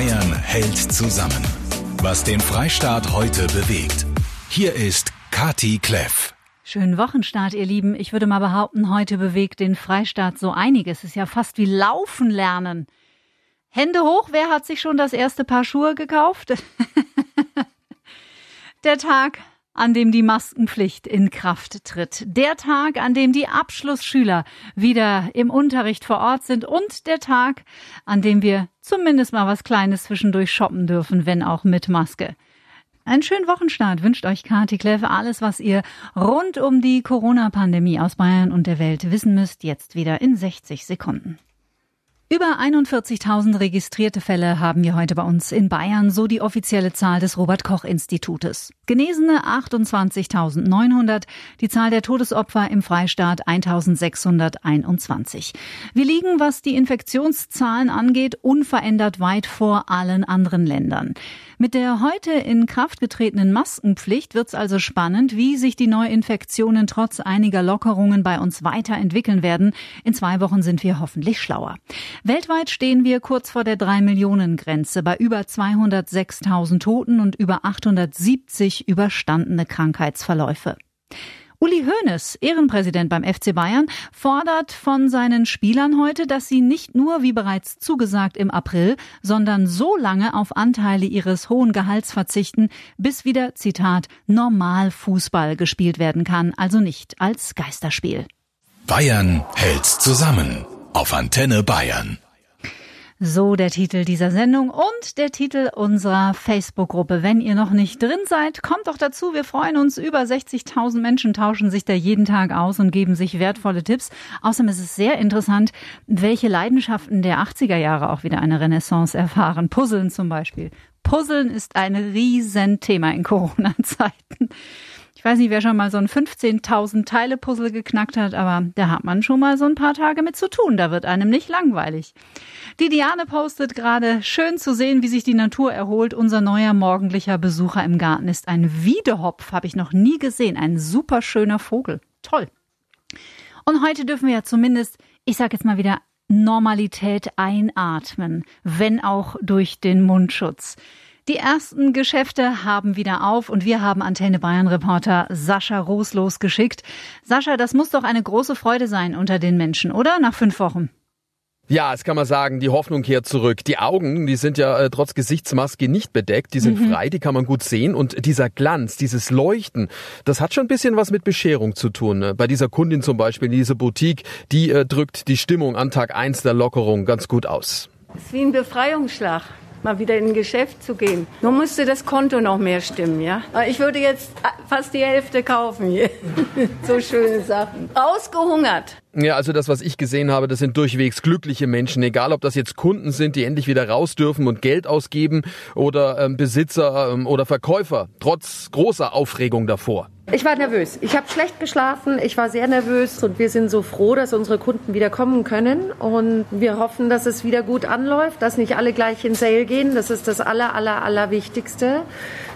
Bayern hält zusammen. Was den Freistaat heute bewegt. Hier ist Kati Kleff. Schönen Wochenstart, ihr Lieben. Ich würde mal behaupten, heute bewegt den Freistaat so einiges. Es ist ja fast wie Laufen lernen. Hände hoch, wer hat sich schon das erste Paar Schuhe gekauft? Der Tag, an dem die Maskenpflicht in Kraft tritt. Der Tag, an dem die Abschlussschüler wieder im Unterricht vor Ort sind und der Tag, an dem wir zumindest mal was Kleines zwischendurch shoppen dürfen, wenn auch mit Maske. Einen schönen Wochenstart wünscht euch Kati Kleve. Alles, was ihr rund um die Corona-Pandemie aus Bayern und der Welt wissen müsst, jetzt wieder in 60 Sekunden. Über 41.000 registrierte Fälle haben wir heute bei uns in Bayern, so die offizielle Zahl des Robert Koch Institutes. Genesene 28.900, die Zahl der Todesopfer im Freistaat 1.621. Wir liegen, was die Infektionszahlen angeht, unverändert weit vor allen anderen Ländern. Mit der heute in Kraft getretenen Maskenpflicht wird es also spannend, wie sich die Neuinfektionen trotz einiger Lockerungen bei uns weiterentwickeln werden. In zwei Wochen sind wir hoffentlich schlauer. Weltweit stehen wir kurz vor der 3-Millionen-Grenze bei über 206.000 Toten und über 870 überstandene Krankheitsverläufe. Uli Hoeneß, Ehrenpräsident beim FC Bayern, fordert von seinen Spielern heute, dass sie nicht nur, wie bereits zugesagt im April, sondern so lange auf Anteile ihres hohen Gehalts verzichten, bis wieder, Zitat, normal Fußball gespielt werden kann, also nicht als Geisterspiel. Bayern hält zusammen auf Antenne Bayern. So der Titel dieser Sendung und der Titel unserer Facebook-Gruppe. Wenn ihr noch nicht drin seid, kommt doch dazu. Wir freuen uns. Über 60.000 Menschen tauschen sich da jeden Tag aus und geben sich wertvolle Tipps. Außerdem ist es sehr interessant, welche Leidenschaften der 80er Jahre auch wieder eine Renaissance erfahren. Puzzeln zum Beispiel. Puzzeln ist ein Riesenthema in Corona-Zeiten. Ich weiß nicht, wer schon mal so ein 15.000 Teile Puzzle geknackt hat, aber da hat man schon mal so ein paar Tage mit zu tun. Da wird einem nicht langweilig. Die Diane postet gerade, schön zu sehen, wie sich die Natur erholt. Unser neuer morgendlicher Besucher im Garten ist ein Wiedehopf, habe ich noch nie gesehen. Ein super schöner Vogel. Toll. Und heute dürfen wir ja zumindest, ich sage jetzt mal wieder, Normalität einatmen, wenn auch durch den Mundschutz. Die ersten Geschäfte haben wieder auf und wir haben Antenne Bayern Reporter Sascha Roos losgeschickt. Sascha, das muss doch eine große Freude sein unter den Menschen, oder? Nach fünf Wochen. Ja, es kann man sagen, die Hoffnung kehrt zurück. Die Augen, die sind ja äh, trotz Gesichtsmaske nicht bedeckt, die sind mhm. frei, die kann man gut sehen. Und dieser Glanz, dieses Leuchten, das hat schon ein bisschen was mit Bescherung zu tun. Ne? Bei dieser Kundin zum Beispiel, diese Boutique, die äh, drückt die Stimmung an Tag eins der Lockerung ganz gut aus. Es ist wie ein Befreiungsschlag mal wieder in ein Geschäft zu gehen. Nur musste das Konto noch mehr stimmen, ja. Ich würde jetzt fast die Hälfte kaufen hier. so schöne Sachen. Ausgehungert. Ja, also das, was ich gesehen habe, das sind durchwegs glückliche Menschen. Egal, ob das jetzt Kunden sind, die endlich wieder raus dürfen und Geld ausgeben oder ähm, Besitzer ähm, oder Verkäufer, trotz großer Aufregung davor. Ich war nervös. Ich habe schlecht geschlafen. Ich war sehr nervös und wir sind so froh, dass unsere Kunden wieder kommen können. Und wir hoffen, dass es wieder gut anläuft, dass nicht alle gleich in Sale gehen. Das ist das aller, aller, aller Wichtigste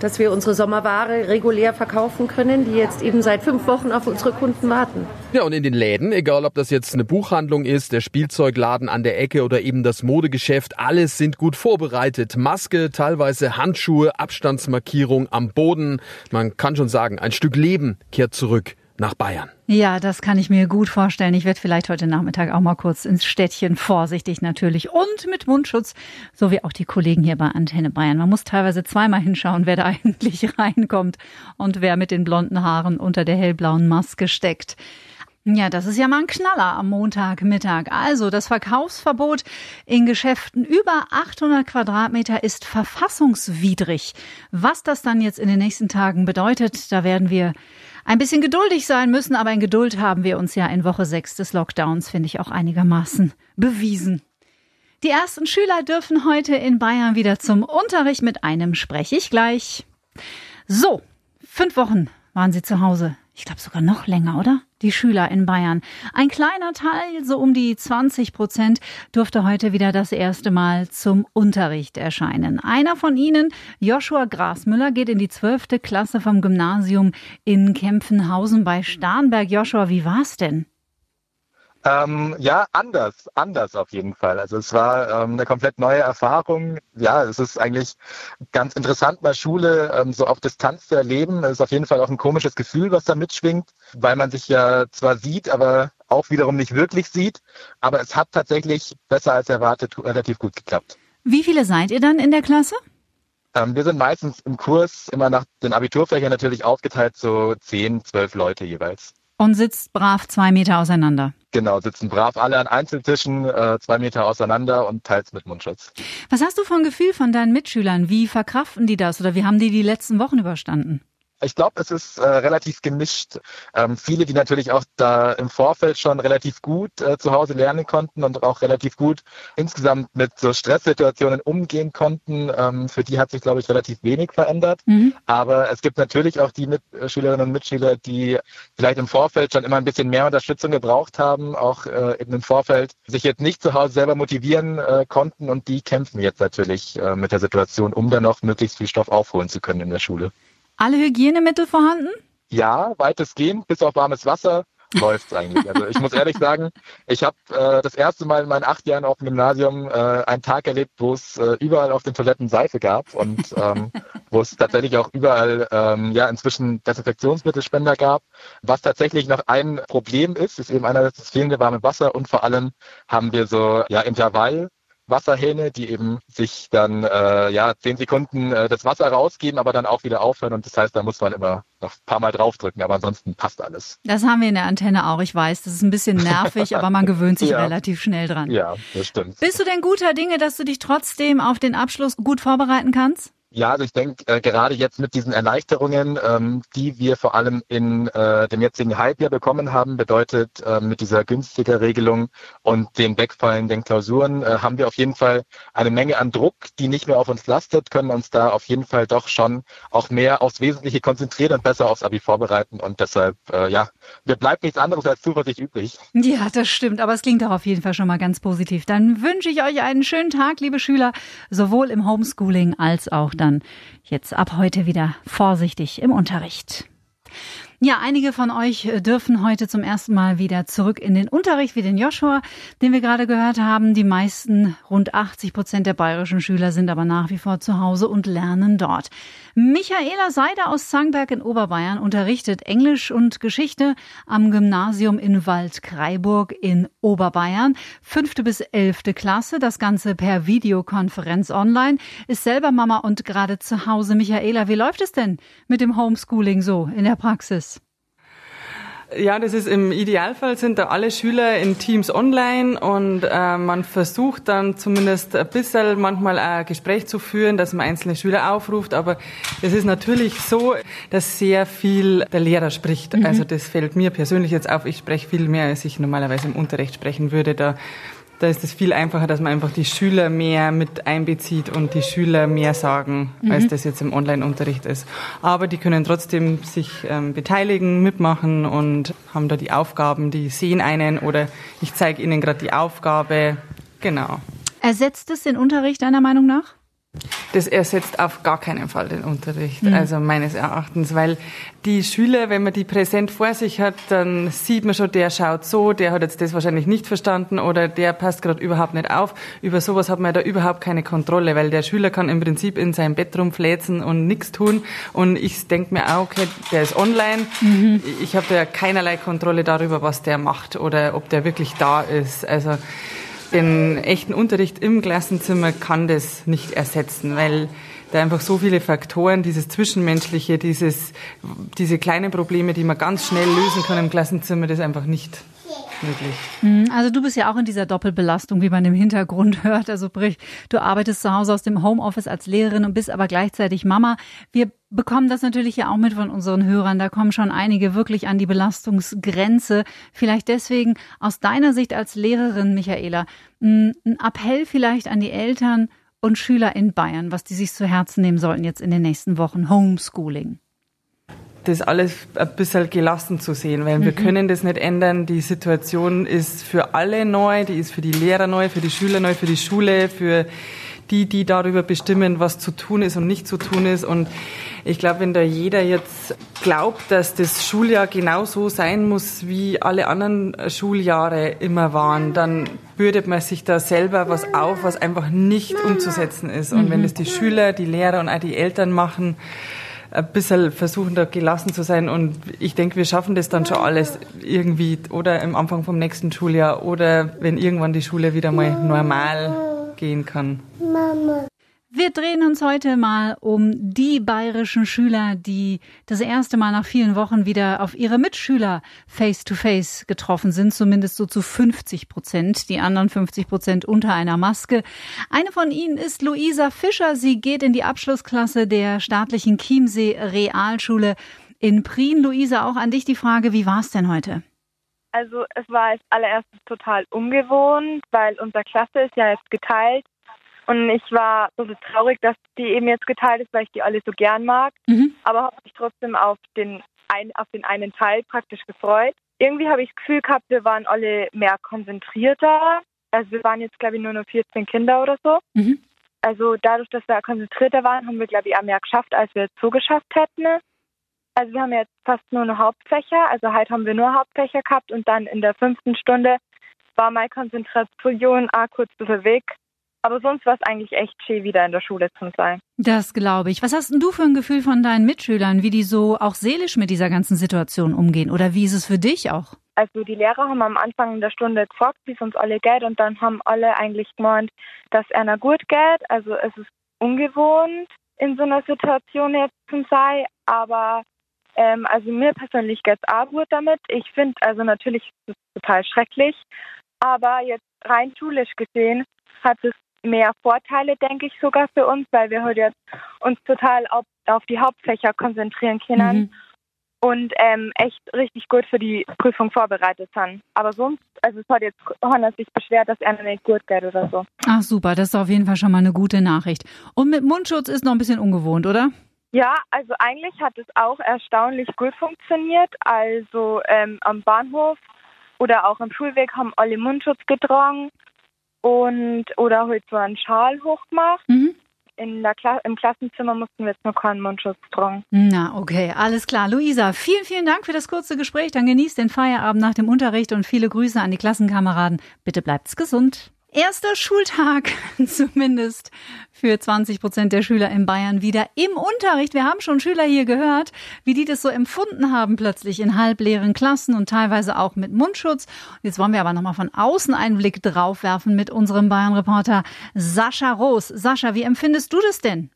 dass wir unsere Sommerware regulär verkaufen können, die jetzt eben seit fünf Wochen auf unsere Kunden warten. Ja, und in den Läden, egal ob das jetzt eine Buchhandlung ist, der Spielzeugladen an der Ecke oder eben das Modegeschäft, alles sind gut vorbereitet. Maske, teilweise Handschuhe, Abstandsmarkierung am Boden. Man kann schon sagen, ein Stück Leben kehrt zurück nach Bayern. Ja, das kann ich mir gut vorstellen. Ich werde vielleicht heute Nachmittag auch mal kurz ins Städtchen, vorsichtig natürlich und mit Mundschutz, so wie auch die Kollegen hier bei Antenne Bayern. Man muss teilweise zweimal hinschauen, wer da eigentlich reinkommt und wer mit den blonden Haaren unter der hellblauen Maske steckt. Ja, das ist ja mal ein Knaller am Montagmittag. Also, das Verkaufsverbot in Geschäften über 800 Quadratmeter ist verfassungswidrig. Was das dann jetzt in den nächsten Tagen bedeutet, da werden wir ein bisschen geduldig sein müssen, aber in Geduld haben wir uns ja in Woche 6 des Lockdowns, finde ich, auch einigermaßen bewiesen. Die ersten Schüler dürfen heute in Bayern wieder zum Unterricht. Mit einem spreche ich gleich. So, fünf Wochen waren sie zu Hause. Ich glaube sogar noch länger, oder? Die Schüler in Bayern. Ein kleiner Teil, so um die 20 Prozent, durfte heute wieder das erste Mal zum Unterricht erscheinen. Einer von ihnen, Joshua Grasmüller, geht in die zwölfte Klasse vom Gymnasium in Kempfenhausen bei Starnberg. Joshua, wie war's denn? Ähm, ja, anders, anders auf jeden Fall. Also es war ähm, eine komplett neue Erfahrung. Ja, es ist eigentlich ganz interessant, mal Schule ähm, so auf Distanz zu erleben. Es ist auf jeden Fall auch ein komisches Gefühl, was da mitschwingt, weil man sich ja zwar sieht, aber auch wiederum nicht wirklich sieht. Aber es hat tatsächlich besser als erwartet relativ gut geklappt. Wie viele seid ihr dann in der Klasse? Ähm, wir sind meistens im Kurs immer nach den Abiturfächern natürlich aufgeteilt, so zehn, zwölf Leute jeweils. Und sitzt brav zwei Meter auseinander. Genau, sitzen brav alle an Einzeltischen, äh, zwei Meter auseinander und teils mit Mundschutz. Was hast du ein Gefühl von deinen Mitschülern? Wie verkraften die das oder wie haben die die letzten Wochen überstanden? Ich glaube, es ist äh, relativ gemischt. Ähm, viele, die natürlich auch da im Vorfeld schon relativ gut äh, zu Hause lernen konnten und auch relativ gut insgesamt mit so Stresssituationen umgehen konnten, ähm, für die hat sich, glaube ich, relativ wenig verändert. Mhm. Aber es gibt natürlich auch die Mitschülerinnen und Mitschüler, die vielleicht im Vorfeld schon immer ein bisschen mehr Unterstützung gebraucht haben, auch äh, eben im Vorfeld sich jetzt nicht zu Hause selber motivieren äh, konnten und die kämpfen jetzt natürlich äh, mit der Situation, um dann noch möglichst viel Stoff aufholen zu können in der Schule. Alle Hygienemittel vorhanden? Ja, weitestgehend, bis auf warmes Wasser läuft's eigentlich. Also ich muss ehrlich sagen, ich habe äh, das erste Mal in meinen acht Jahren auf dem Gymnasium äh, einen Tag erlebt, wo es äh, überall auf den Toiletten Seife gab und ähm, wo es tatsächlich auch überall ähm, ja inzwischen Desinfektionsmittelspender gab. Was tatsächlich noch ein Problem ist, ist eben einerseits das fehlende warme Wasser und vor allem haben wir so ja Intervall Wasserhähne, die eben sich dann äh, ja zehn Sekunden äh, das Wasser rausgeben, aber dann auch wieder aufhören. Und das heißt, da muss man immer noch ein paar Mal draufdrücken, aber ansonsten passt alles. Das haben wir in der Antenne auch. Ich weiß, das ist ein bisschen nervig, aber man gewöhnt sich ja. relativ schnell dran. Ja, das stimmt. Bist du denn guter Dinge, dass du dich trotzdem auf den Abschluss gut vorbereiten kannst? Ja, also ich denke, äh, gerade jetzt mit diesen Erleichterungen, ähm, die wir vor allem in äh, dem jetzigen Halbjahr bekommen haben, bedeutet äh, mit dieser günstiger Regelung und den wegfallenden Klausuren, äh, haben wir auf jeden Fall eine Menge an Druck, die nicht mehr auf uns lastet, können uns da auf jeden Fall doch schon auch mehr aufs Wesentliche konzentrieren und besser aufs Abi vorbereiten. Und deshalb, äh, ja, mir bleibt nichts anderes als Zuversicht übrig. Ja, das stimmt, aber es klingt doch auf jeden Fall schon mal ganz positiv. Dann wünsche ich euch einen schönen Tag, liebe Schüler, sowohl im Homeschooling als auch dann dann jetzt ab heute wieder vorsichtig im Unterricht. Ja, einige von euch äh, dürfen heute zum ersten Mal wieder zurück in den Unterricht, wie den Joshua, den wir gerade gehört haben. Die meisten, rund 80 Prozent der bayerischen Schüler sind aber nach wie vor zu Hause und lernen dort. Michaela Seider aus Zangberg in Oberbayern unterrichtet Englisch und Geschichte am Gymnasium in Waldkraiburg in Oberbayern. Fünfte bis elfte Klasse, das Ganze per Videokonferenz online. Ist selber Mama und gerade zu Hause. Michaela, wie läuft es denn mit dem Homeschooling so in der Praxis? Ja, das ist im Idealfall sind da alle Schüler in Teams online und äh, man versucht dann zumindest ein bisschen manchmal ein Gespräch zu führen, dass man einzelne Schüler aufruft, aber es ist natürlich so, dass sehr viel der Lehrer spricht. Mhm. Also das fällt mir persönlich jetzt auf. Ich spreche viel mehr, als ich normalerweise im Unterricht sprechen würde. Da da ist es viel einfacher, dass man einfach die Schüler mehr mit einbezieht und die Schüler mehr sagen, mhm. als das jetzt im Online-Unterricht ist. Aber die können trotzdem sich ähm, beteiligen, mitmachen und haben da die Aufgaben, die sehen einen oder ich zeige ihnen gerade die Aufgabe. Genau. Ersetzt es den Unterricht deiner Meinung nach? Das ersetzt auf gar keinen Fall den Unterricht, mhm. also meines Erachtens, weil die Schüler, wenn man die präsent vor sich hat, dann sieht man schon, der schaut so, der hat jetzt das wahrscheinlich nicht verstanden oder der passt gerade überhaupt nicht auf. Über sowas hat man da überhaupt keine Kontrolle, weil der Schüler kann im Prinzip in seinem Bett rumfläzen und nichts tun. Und ich denke mir auch, okay, der ist online. Mhm. Ich habe da keinerlei Kontrolle darüber, was der macht oder ob der wirklich da ist. Also den echten Unterricht im Klassenzimmer kann das nicht ersetzen, weil da einfach so viele Faktoren, dieses Zwischenmenschliche, dieses, diese kleinen Probleme, die man ganz schnell lösen kann im Klassenzimmer, das einfach nicht möglich. Mhm, also du bist ja auch in dieser Doppelbelastung, wie man im Hintergrund hört. Also sprich, du arbeitest zu Hause aus dem Homeoffice als Lehrerin und bist aber gleichzeitig Mama. Wir bekommen das natürlich ja auch mit von unseren Hörern. Da kommen schon einige wirklich an die Belastungsgrenze. Vielleicht deswegen aus deiner Sicht als Lehrerin, Michaela, ein Appell vielleicht an die Eltern und Schüler in Bayern, was die sich zu Herzen nehmen sollten jetzt in den nächsten Wochen. Homeschooling das alles ein bisschen gelassen zu sehen, weil mhm. wir können das nicht ändern. Die Situation ist für alle neu, die ist für die Lehrer neu, für die Schüler neu, für die Schule, für die, die darüber bestimmen, was zu tun ist und nicht zu tun ist. Und ich glaube, wenn da jeder jetzt glaubt, dass das Schuljahr genauso sein muss, wie alle anderen Schuljahre immer waren, dann bürdet man sich da selber was auf, was einfach nicht umzusetzen ist. Und wenn das die Schüler, die Lehrer und auch die Eltern machen, ein bisschen versuchen, da gelassen zu sein. Und ich denke, wir schaffen das dann schon alles irgendwie oder im Anfang vom nächsten Schuljahr oder wenn irgendwann die Schule wieder mal normal gehen kann. Mama. Wir drehen uns heute mal um die bayerischen Schüler, die das erste Mal nach vielen Wochen wieder auf ihre Mitschüler face-to-face -face getroffen sind, zumindest so zu 50 Prozent, die anderen 50 Prozent unter einer Maske. Eine von ihnen ist Luisa Fischer. Sie geht in die Abschlussklasse der staatlichen Chiemsee Realschule in Prien. Luisa, auch an dich die Frage, wie war es denn heute? Also es war als allererstes total ungewohnt, weil unsere Klasse ist ja jetzt geteilt und ich war so traurig, dass die eben jetzt geteilt ist, weil ich die alle so gern mag. Mhm. Aber habe mich trotzdem auf den, ein, auf den einen Teil praktisch gefreut. Irgendwie habe ich das Gefühl gehabt, wir waren alle mehr konzentrierter. Also wir waren jetzt, glaube ich, nur noch 14 Kinder oder so. Mhm. Also dadurch, dass wir konzentrierter waren, haben wir, glaube ich, auch mehr geschafft, als wir jetzt so geschafft hätten. Also wir haben jetzt fast nur noch Hauptfächer. Also heute haben wir nur Hauptfächer gehabt und dann in der fünften Stunde war meine Konzentration auch kurz zu Weg aber sonst war es eigentlich echt schön, wieder in der Schule zu sein. Das glaube ich. Was hast denn du für ein Gefühl von deinen Mitschülern, wie die so auch seelisch mit dieser ganzen Situation umgehen? Oder wie ist es für dich auch? Also die Lehrer haben am Anfang der Stunde gefragt, wie es uns alle geht und dann haben alle eigentlich gemeint, dass einer gut geht. Also es ist ungewohnt, in so einer Situation jetzt zu sein, aber ähm, also mir persönlich geht es auch gut damit. Ich finde, also natürlich ist es total schrecklich, aber jetzt rein schulisch gesehen hat es mehr Vorteile, denke ich sogar für uns, weil wir heute uns total auf, auf die Hauptfächer konzentrieren können. Mhm. Und ähm, echt richtig gut für die Prüfung vorbereitet sind. Aber sonst, also es hat jetzt Honor sich beschwert, dass er nicht gut geht oder so. Ach super, das ist auf jeden Fall schon mal eine gute Nachricht. Und mit Mundschutz ist noch ein bisschen ungewohnt, oder? Ja, also eigentlich hat es auch erstaunlich gut funktioniert. Also ähm, am Bahnhof oder auch am Schulweg haben alle Mundschutz getragen und oder heute so einen Schal hochgemacht. Mhm. In der Kla Im Klassenzimmer mussten wir jetzt nur keinen Mundschutz tragen. Na, okay, alles klar. Luisa, vielen, vielen Dank für das kurze Gespräch. Dann genießt den Feierabend nach dem Unterricht und viele Grüße an die Klassenkameraden. Bitte bleibt's gesund erster Schultag, zumindest für 20 Prozent der Schüler in Bayern wieder im Unterricht. Wir haben schon Schüler hier gehört, wie die das so empfunden haben, plötzlich in halbleeren Klassen und teilweise auch mit Mundschutz. Jetzt wollen wir aber nochmal von außen einen Blick drauf werfen mit unserem Bayern-Reporter Sascha Roos. Sascha, wie empfindest du das denn?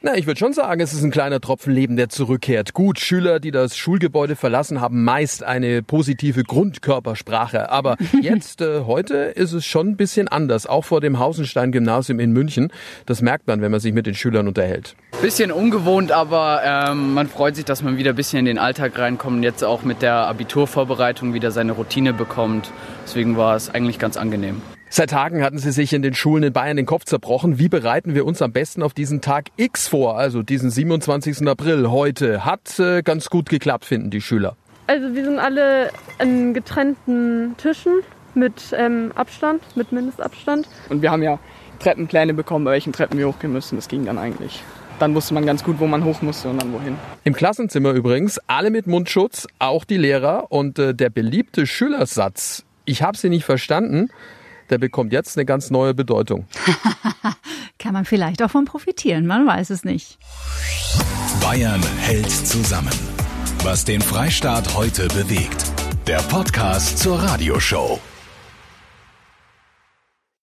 Na, ich würde schon sagen, es ist ein kleiner Tropfen Leben, der zurückkehrt. Gut, Schüler, die das Schulgebäude verlassen, haben meist eine positive Grundkörpersprache. Aber jetzt, äh, heute, ist es schon ein bisschen anders. Auch vor dem Hausenstein-Gymnasium in München. Das merkt man, wenn man sich mit den Schülern unterhält. Bisschen ungewohnt, aber ähm, man freut sich, dass man wieder ein bisschen in den Alltag reinkommt. Jetzt auch mit der Abiturvorbereitung wieder seine Routine bekommt. Deswegen war es eigentlich ganz angenehm. Seit Tagen hatten sie sich in den Schulen in Bayern den Kopf zerbrochen. Wie bereiten wir uns am besten auf diesen Tag X vor, also diesen 27. April heute? Hat äh, ganz gut geklappt, finden die Schüler. Also wir sind alle an getrennten Tischen mit ähm, Abstand, mit Mindestabstand. Und wir haben ja Treppenpläne bekommen, bei welchen Treppen wir hochgehen müssen. Das ging dann eigentlich. Dann wusste man ganz gut, wo man hoch musste und dann wohin. Im Klassenzimmer übrigens, alle mit Mundschutz, auch die Lehrer. Und äh, der beliebte Schülersatz, ich habe sie nicht verstanden, der bekommt jetzt eine ganz neue Bedeutung. Kann man vielleicht auch von profitieren, man weiß es nicht. Bayern hält zusammen. Was den Freistaat heute bewegt. Der Podcast zur Radioshow.